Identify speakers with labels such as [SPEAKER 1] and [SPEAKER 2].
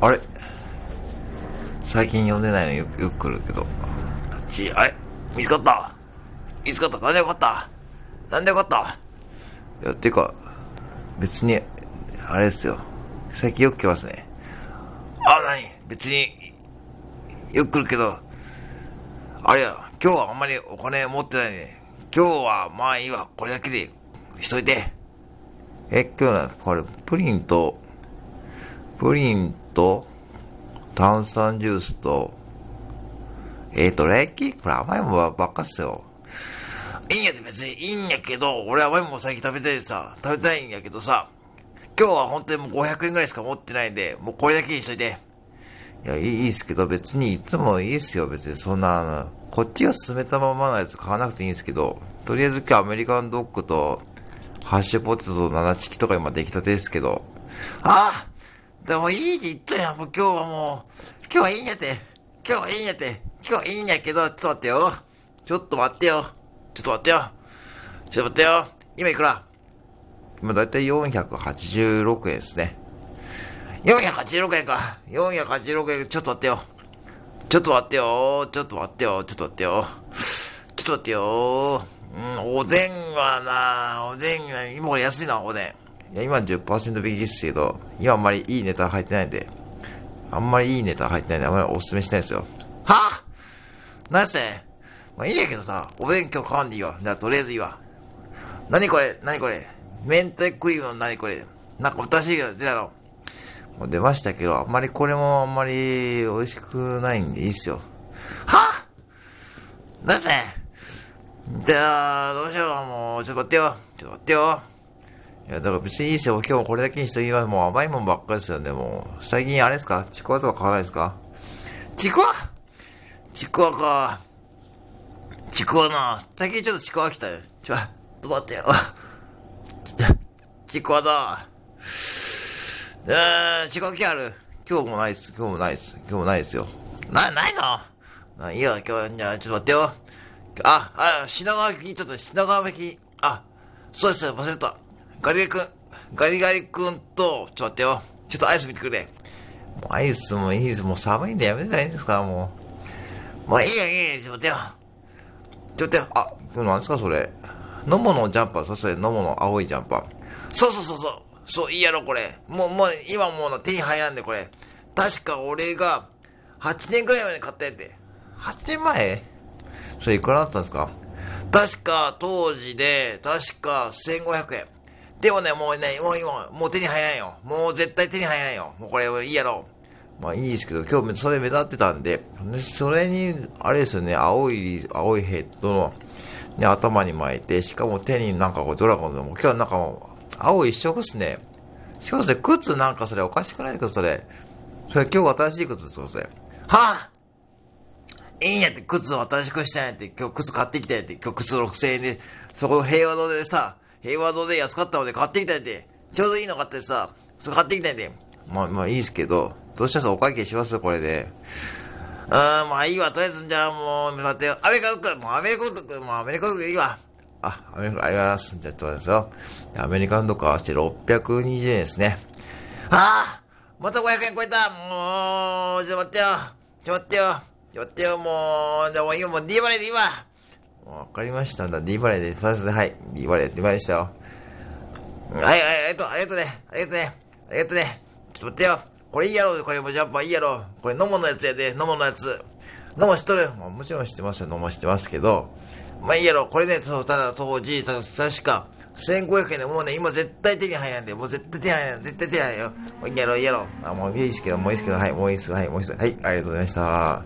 [SPEAKER 1] あれ？最近呼んでないのよく、よく来るけど。し、あれ？見つかった？見つかった？なんでよかった？なんでよかった？いや、てか、別に、あれですよ。最近よく来ますね。あ、なに別に、よく来るけど、あれや、今日はあんまりお金持ってないね。今日は、まあいいわ。これだけで、しといて。え、今日な、これ、プリンと、プリンと、炭酸ジュースと、えーと、レッキーこれ甘いもんばっかっすよ。いいんやで別にいいんやけど、俺甘いもん最近食べたいでさ、食べたいんやけどさ、今日は本当にもう500円ぐらいしか持ってないんで、もうこれだけにしといて。いや、いい、っすけど、別にいつもいいっすよ、別にそんな、こっちが進めたままのやつ買わなくていいんですけど、とりあえず今日アメリカンドッグと、ハッシュポテトと七チキとか今出来たてですけど、ああでもいいって言ったやん、もう今日はもう、今日はいいんやって、今日はいいんやって、今日はいいんやけど、ちょっと待ってよ。ちょっと待ってよ。ちょっと待ってよ。ちょっと待ってよ。今いくら？今だいたい486円ですね。486円か。486円、ちょっと待ってよ。ちょっと待ってよ。ちょっと待ってよ。ちょっと待ってよ。ちょっと待ってよ。うん、おでんはな、おでんが、今これ安いな、おでん。いや、今10%引きですけど、今あんまりいいネタ入ってないんで、あんまりいいネタ入ってないんで、あんまりおすすめしたいですよ。はぁ何せまあいいんやけどさ、おでん今日買わんでいいわ。じゃあとりあえずいいわ。何これ何これ明太クリームの何これなんか新しいが出たの。もう出ましたけど、あんまりこれもあんまり美味しくないんでいいっすよ。はぁ何せじゃあ、どうしよう、もう、ちょっと待ってよ。ちょっと待ってよ。いや、だから別にいいですよ。今日これだけにしときます。もう甘いもんばっかりですよね、もう。最近あれですか？ちくわとか買わないですか？ちくわ？ちくわか。ちくわな。最近ちょっとちくわ来たよ。ちょ、ちょっと待ってよ。ちくわだ。えー、ちくわ来ある。今日もないっす。今日もないっす。今日もないっすよ。な、ないの？いいよ、今日、じゃあ、ちょっと待ってよ。あ、あ、品川駅、ちょっと品川駅、あ、そうですよ、忘れた。ガリガリ君、ガリガリ君と、ちょっと待ってよ。ちょっとアイス見てくれ。もうアイスもいいです。もう寒いんでやめてないんですか、もう。もういいよ、いいよ、ちょっと待ってよ。ちょっと待ってよ。あ、今日何ですか、それ？ノモのジャンパー、そしてノモの青いジャンパー。そうそうそうそう。そう、いいやろ、これ。もう、もう、今もう手に入らんで、これ。確か俺が、8年くらい前に買ったやつで。8年前？それいくらだったんですか？確か当時で、確か1500円。でもね、もうね、もう今、もう手に入らんよ。もう絶対手に入らんよ。もうこれいいやろ。まあいいですけど、今日それ目立ってたんで、それに、あれですよね、青い、青いヘッドの、ね、頭に巻いて、しかも手になんかこうドラゴンでも、今日なんかもう、青一色っすね。しかもそれ、靴なんかそれおかしくないですか、それ。それ今日新しい靴ですよ、それ。はぁ、いいんやって、靴を新しくしたんやって、今日靴買ってきたんやって、今日靴6000円で、そこ平和堂でさ、平和堂で安かったので買ってきたんやって、ちょうどいいの買ってさ、そ買ってきたんやって。まあまあいいですけど、どうしたらお会計します、これで。うーん、まあいいわ、とりあえずじゃあもう、待ってよ。アメリカドッグ、もうアメリカドッグ、もうアメリカドッグでいいわ。あ、アメリカ、ありがとうございます。じゃあ、ちょっとですよ。アメリカンドッグ合わせて620円ですね。ああまた500円超えたもう、ちょっと待ってよ。ちょっと待ってよ。ちょっと待ってよ、もう。でもいいよ、もう D バレーでいいわ。わかりましたんだ。D バレーで、ファーストで、はい。D バレーで、ましたよ。はい、はい、ありがとう、ありがとうね。ありがとうね。ありがとうね。ちょっと待ってよ。これいいやろ、これもジャンパーいいやろ。これノモのやつやで、ノモのやつ。ノモ知っとる？ももちろん知ってますよ、ノモ知ってますけど。まあいいやろ。これね、ただ当時、ただ確か、1500円でもうね、今絶対手に入らんで、もう絶対手に入らん、絶対手に入らんよ。もういいやろ、いいやろ。あ、もういいですけど、もういいですけど、はい、もういいっす、はい、もういいっす。はい、ありがとうございました。